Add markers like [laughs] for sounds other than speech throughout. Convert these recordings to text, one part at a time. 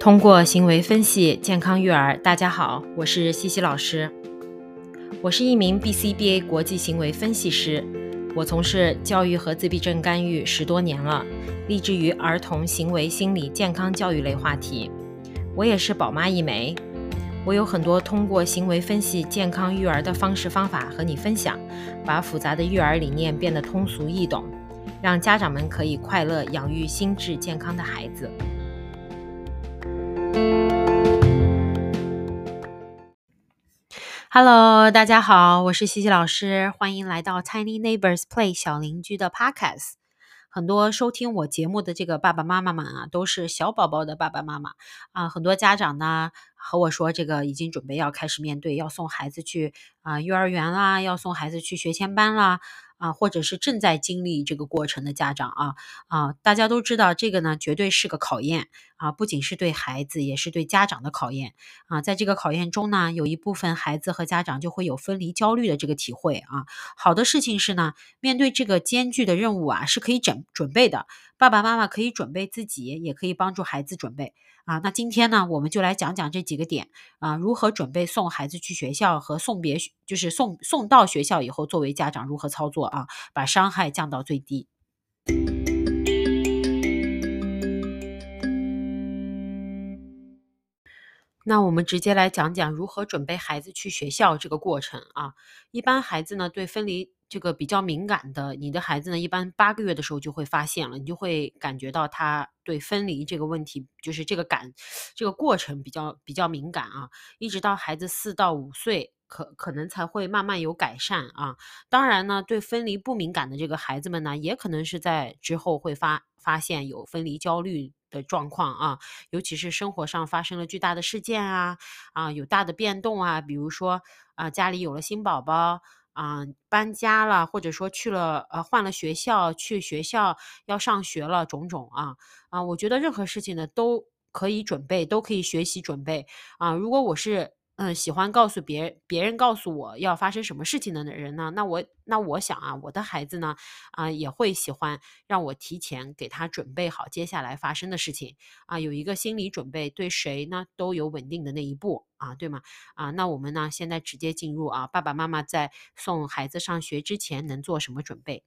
通过行为分析健康育儿，大家好，我是西西老师。我是一名 BCBA 国际行为分析师，我从事教育和自闭症干预十多年了，立志于儿童行为心理健康教育类话题。我也是宝妈一枚，我有很多通过行为分析健康育儿的方式方法和你分享，把复杂的育儿理念变得通俗易懂，让家长们可以快乐养育心智健康的孩子。Hello，大家好，我是西西老师，欢迎来到 Tiny Neighbors Play 小邻居的 Podcast。很多收听我节目的这个爸爸妈妈们啊，都是小宝宝的爸爸妈妈啊。很多家长呢和我说，这个已经准备要开始面对要送孩子去啊幼儿园啦，要送孩子去学前班啦。啊，或者是正在经历这个过程的家长啊啊，大家都知道这个呢，绝对是个考验啊，不仅是对孩子，也是对家长的考验啊。在这个考验中呢，有一部分孩子和家长就会有分离焦虑的这个体会啊。好的事情是呢，面对这个艰巨的任务啊，是可以准准备的。爸爸妈妈可以准备自己，也可以帮助孩子准备啊。那今天呢，我们就来讲讲这几个点啊，如何准备送孩子去学校和送别，就是送送到学校以后，作为家长如何操作啊，把伤害降到最低。那我们直接来讲讲如何准备孩子去学校这个过程啊。一般孩子呢，对分离。这个比较敏感的，你的孩子呢，一般八个月的时候就会发现了，你就会感觉到他对分离这个问题，就是这个感，这个过程比较比较敏感啊，一直到孩子四到五岁，可可能才会慢慢有改善啊。当然呢，对分离不敏感的这个孩子们呢，也可能是在之后会发发现有分离焦虑的状况啊，尤其是生活上发生了巨大的事件啊啊，有大的变动啊，比如说啊，家里有了新宝宝。啊，搬家了，或者说去了，呃，换了学校，去学校要上学了，种种啊啊，我觉得任何事情呢都可以准备，都可以学习准备啊。如果我是。嗯，喜欢告诉别人别人告诉我要发生什么事情的人呢？那我那我想啊，我的孩子呢，啊也会喜欢让我提前给他准备好接下来发生的事情啊，有一个心理准备，对谁呢都有稳定的那一步啊，对吗？啊，那我们呢现在直接进入啊，爸爸妈妈在送孩子上学之前能做什么准备？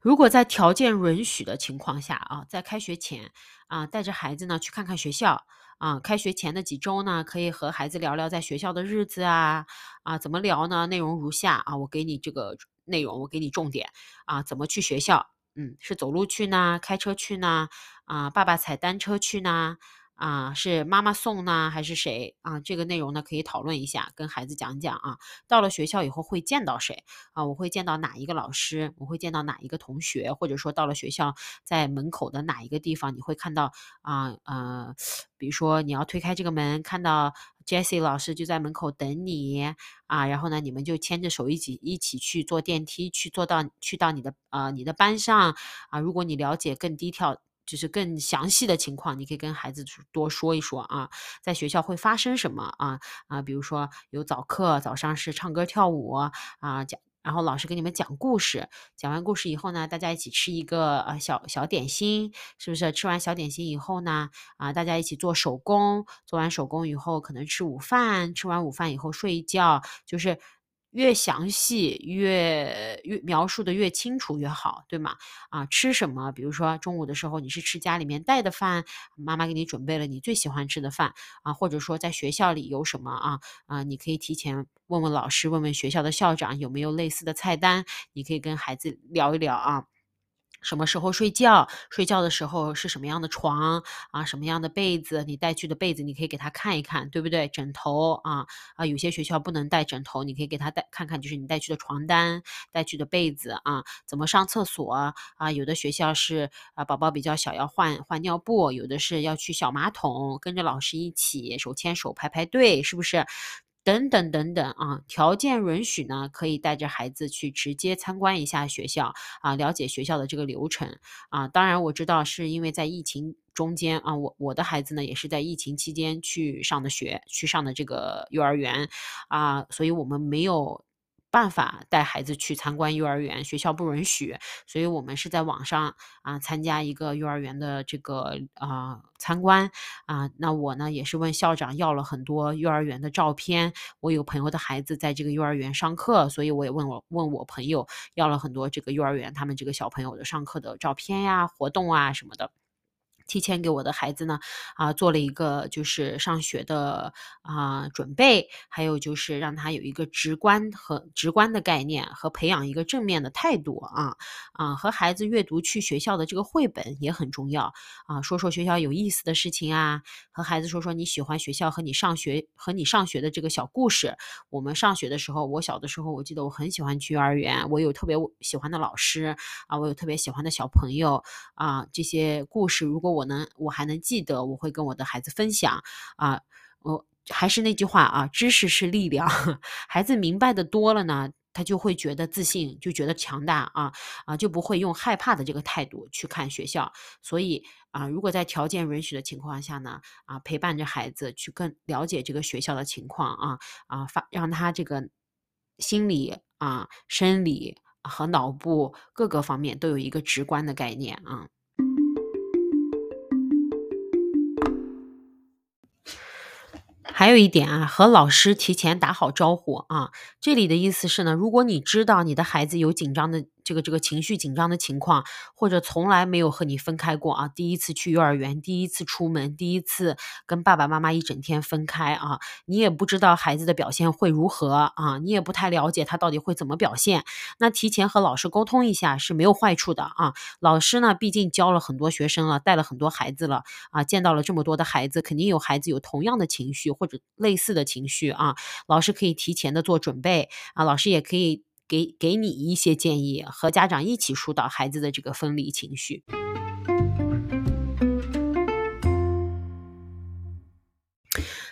如果在条件允许的情况下啊，在开学前啊，带着孩子呢去看看学校啊，开学前的几周呢，可以和孩子聊聊在学校的日子啊啊，怎么聊呢？内容如下啊，我给你这个内容，我给你重点啊，怎么去学校？嗯，是走路去呢，开车去呢？啊，爸爸踩单车去呢？啊，是妈妈送呢，还是谁啊？这个内容呢，可以讨论一下，跟孩子讲讲啊。到了学校以后会见到谁啊？我会见到哪一个老师？我会见到哪一个同学？或者说到了学校，在门口的哪一个地方，你会看到啊呃，比如说你要推开这个门，看到 Jessie 老师就在门口等你啊。然后呢，你们就牵着手一起一起去坐电梯，去坐到去到你的呃你的班上啊。如果你了解更低调。就是更详细的情况，你可以跟孩子多说一说啊，在学校会发生什么啊啊，比如说有早课，早上是唱歌跳舞啊，讲，然后老师给你们讲故事，讲完故事以后呢，大家一起吃一个呃小小点心，是不是？吃完小点心以后呢，啊，大家一起做手工，做完手工以后可能吃午饭，吃完午饭以后睡一觉，就是。越详细越越描述的越清楚越好，对吗？啊，吃什么？比如说中午的时候你是吃家里面带的饭，妈妈给你准备了你最喜欢吃的饭啊，或者说在学校里有什么啊啊，你可以提前问问老师，问问学校的校长有没有类似的菜单，你可以跟孩子聊一聊啊。什么时候睡觉？睡觉的时候是什么样的床啊？什么样的被子？你带去的被子，你可以给他看一看，对不对？枕头啊啊，有些学校不能带枕头，你可以给他带看看，就是你带去的床单、带去的被子啊。怎么上厕所啊？有的学校是啊，宝宝比较小要换换尿布，有的是要去小马桶，跟着老师一起手牵手排排队，是不是？等等等等啊，条件允许呢，可以带着孩子去直接参观一下学校啊，了解学校的这个流程啊。当然我知道是因为在疫情中间啊，我我的孩子呢也是在疫情期间去上的学，去上的这个幼儿园啊，所以我们没有办法带孩子去参观幼儿园，学校不允许，所以我们是在网上啊参加一个幼儿园的这个啊参观啊。那我呢也是问校长要了很多幼儿园的照片，我有朋友的孩子在这个幼儿园上课，所以我也问我问我朋友要了很多这个幼儿园他们这个小朋友的上课的照片呀、活动啊什么的。提前给我的孩子呢，啊，做了一个就是上学的啊准备，还有就是让他有一个直观和直观的概念，和培养一个正面的态度啊啊，和孩子阅读去学校的这个绘本也很重要啊，说说学校有意思的事情啊，和孩子说说你喜欢学校和你上学和你上学的这个小故事。我们上学的时候，我小的时候，我记得我很喜欢去幼儿园，我有特别喜欢的老师啊，我有特别喜欢的小朋友啊，这些故事如果我。我能，我还能记得，我会跟我的孩子分享啊。我还是那句话啊，知识是力量。[laughs] 孩子明白的多了呢，他就会觉得自信，就觉得强大啊啊，就不会用害怕的这个态度去看学校。所以啊，如果在条件允许的情况下呢，啊，陪伴着孩子去更了解这个学校的情况啊啊，发让他这个心理啊、生理和脑部各个方面都有一个直观的概念啊。还有一点啊，和老师提前打好招呼啊。这里的意思是呢，如果你知道你的孩子有紧张的。这个这个情绪紧张的情况，或者从来没有和你分开过啊，第一次去幼儿园，第一次出门，第一次跟爸爸妈妈一整天分开啊，你也不知道孩子的表现会如何啊，你也不太了解他到底会怎么表现。那提前和老师沟通一下是没有坏处的啊。老师呢，毕竟教了很多学生了，带了很多孩子了啊，见到了这么多的孩子，肯定有孩子有同样的情绪或者类似的情绪啊。老师可以提前的做准备啊，老师也可以。给给你一些建议，和家长一起疏导孩子的这个分离情绪，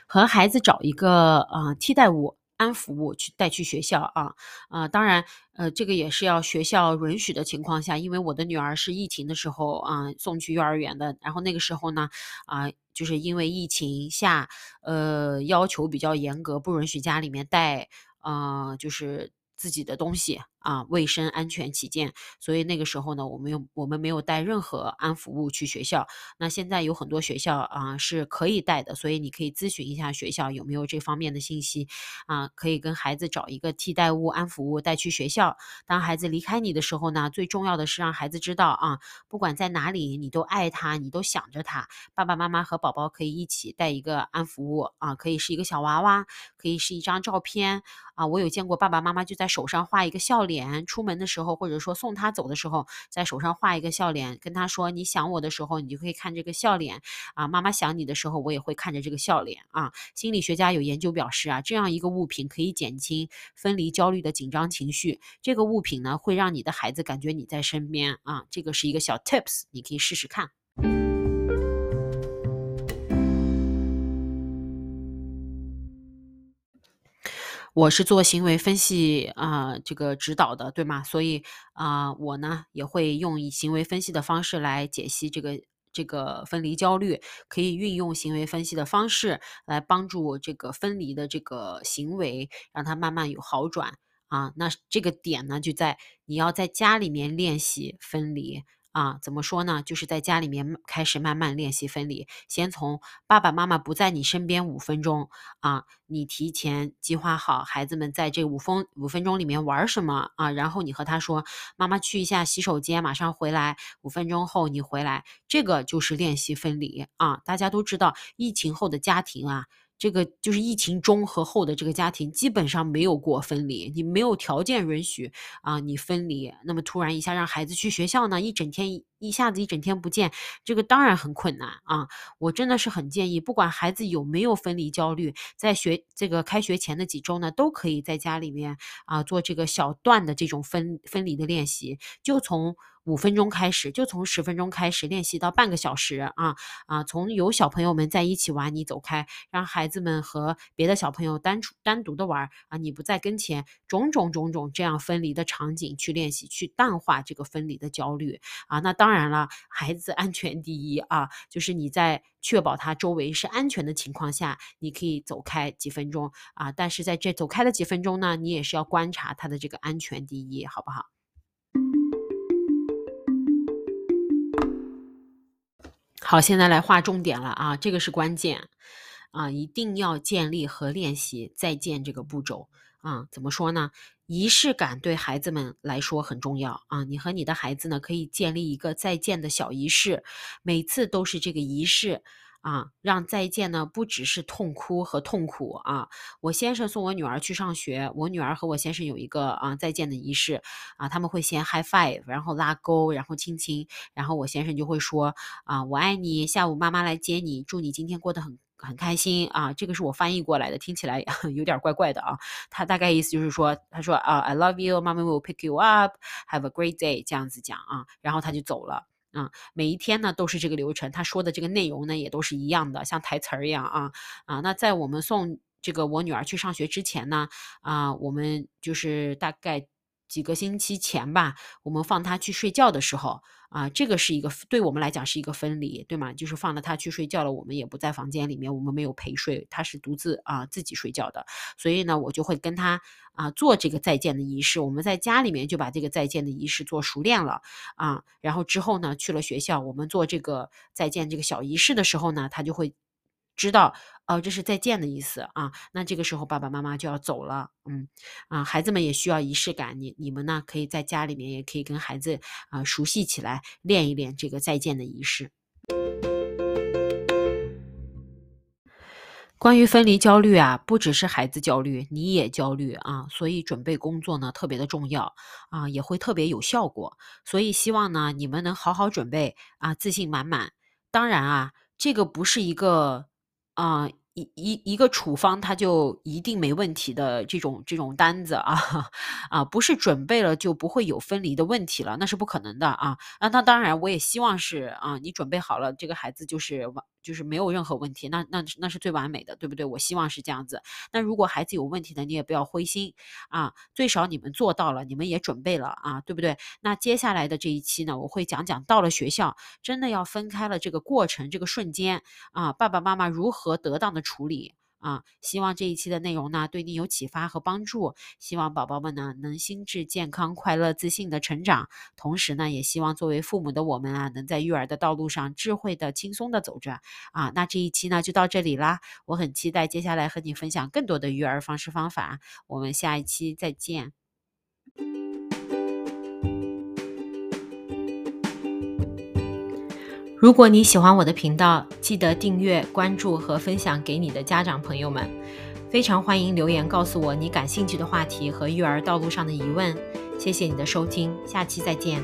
和孩子找一个啊替代物、安抚物去带去学校啊啊，当然呃这个也是要学校允许的情况下，因为我的女儿是疫情的时候啊送去幼儿园的，然后那个时候呢啊就是因为疫情下呃要求比较严格，不允许家里面带啊就是。自己的东西。啊，卫生安全起见，所以那个时候呢，我们用我们没有带任何安抚物去学校。那现在有很多学校啊是可以带的，所以你可以咨询一下学校有没有这方面的信息啊，可以跟孩子找一个替代物、安抚物带去学校。当孩子离开你的时候呢，最重要的是让孩子知道啊，不管在哪里，你都爱他，你都想着他。爸爸妈妈和宝宝可以一起带一个安抚物啊，可以是一个小娃娃，可以是一张照片啊。我有见过爸爸妈妈就在手上画一个笑脸。脸出门的时候，或者说送他走的时候，在手上画一个笑脸，跟他说：“你想我的时候，你就可以看这个笑脸啊。妈妈想你的时候，我也会看着这个笑脸啊。”心理学家有研究表示啊，这样一个物品可以减轻分离焦虑的紧张情绪。这个物品呢，会让你的孩子感觉你在身边啊。这个是一个小 tips，你可以试试看。我是做行为分析啊，这个指导的，对吗？所以啊，我呢也会用以行为分析的方式来解析这个这个分离焦虑，可以运用行为分析的方式来帮助这个分离的这个行为，让它慢慢有好转啊。那这个点呢，就在你要在家里面练习分离。啊，怎么说呢？就是在家里面开始慢慢练习分离，先从爸爸妈妈不在你身边五分钟啊，你提前计划好孩子们在这五分五分钟里面玩什么啊，然后你和他说，妈妈去一下洗手间，马上回来，五分钟后你回来，这个就是练习分离啊。大家都知道，疫情后的家庭啊。这个就是疫情中和后的这个家庭基本上没有过分离，你没有条件允许啊，你分离，那么突然一下让孩子去学校呢，一整天一下子一整天不见，这个当然很困难啊。我真的是很建议，不管孩子有没有分离焦虑，在学这个开学前的几周呢，都可以在家里面啊做这个小段的这种分分离的练习，就从。五分钟开始，就从十分钟开始练习到半个小时啊啊！从有小朋友们在一起玩，你走开，让孩子们和别的小朋友单处单独的玩啊，你不在跟前，种种种种这样分离的场景去练习，去淡化这个分离的焦虑啊。那当然。然了，孩子安全第一啊，就是你在确保他周围是安全的情况下，你可以走开几分钟啊。但是在这走开的几分钟呢，你也是要观察他的这个安全第一，好不好？好，现在来划重点了啊，这个是关键啊，一定要建立和练习再见这个步骤啊。怎么说呢？仪式感对孩子们来说很重要啊。你和你的孩子呢，可以建立一个再见的小仪式，每次都是这个仪式。啊，让再见呢不只是痛哭和痛苦啊！我先生送我女儿去上学，我女儿和我先生有一个啊再见的仪式啊，他们会先 high five，然后拉钩，然后亲亲，然后我先生就会说啊我爱你，下午妈妈来接你，祝你今天过得很很开心啊！这个是我翻译过来的，听起来 [laughs] 有点怪怪的啊。他大概意思就是说，他说啊 I love you，妈妈 will pick you up，have a great day，这样子讲啊，然后他就走了。啊，每一天呢都是这个流程，他说的这个内容呢也都是一样的，像台词儿一样啊啊。那在我们送这个我女儿去上学之前呢，啊，我们就是大概。几个星期前吧，我们放他去睡觉的时候啊，这个是一个对我们来讲是一个分离，对吗？就是放了他去睡觉了，我们也不在房间里面，我们没有陪睡，他是独自啊自己睡觉的。所以呢，我就会跟他啊做这个再见的仪式。我们在家里面就把这个再见的仪式做熟练了啊。然后之后呢，去了学校，我们做这个再见这个小仪式的时候呢，他就会。知道，哦，这是再见的意思啊。那这个时候爸爸妈妈就要走了，嗯，啊，孩子们也需要仪式感。你你们呢，可以在家里面也可以跟孩子啊熟悉起来，练一练这个再见的仪式。关于分离焦虑啊，不只是孩子焦虑，你也焦虑啊。所以准备工作呢特别的重要啊，也会特别有效果。所以希望呢你们能好好准备啊，自信满满。当然啊，这个不是一个。啊，一一一个处方，它就一定没问题的这种这种单子啊 [laughs] 啊，不是准备了就不会有分离的问题了，那是不可能的啊。那那当然，我也希望是啊，你准备好了，这个孩子就是。就是没有任何问题，那那那是最完美的，对不对？我希望是这样子。那如果孩子有问题呢，你也不要灰心啊，最少你们做到了，你们也准备了啊，对不对？那接下来的这一期呢，我会讲讲到了学校，真的要分开了这个过程，这个瞬间啊，爸爸妈妈如何得当的处理。啊，希望这一期的内容呢对你有启发和帮助。希望宝宝们呢能心智健康、快乐、自信的成长。同时呢，也希望作为父母的我们啊，能在育儿的道路上智慧的、轻松的走着。啊，那这一期呢就到这里啦。我很期待接下来和你分享更多的育儿方式方法。我们下一期再见。如果你喜欢我的频道，记得订阅、关注和分享给你的家长朋友们。非常欢迎留言告诉我你感兴趣的话题和育儿道路上的疑问。谢谢你的收听，下期再见。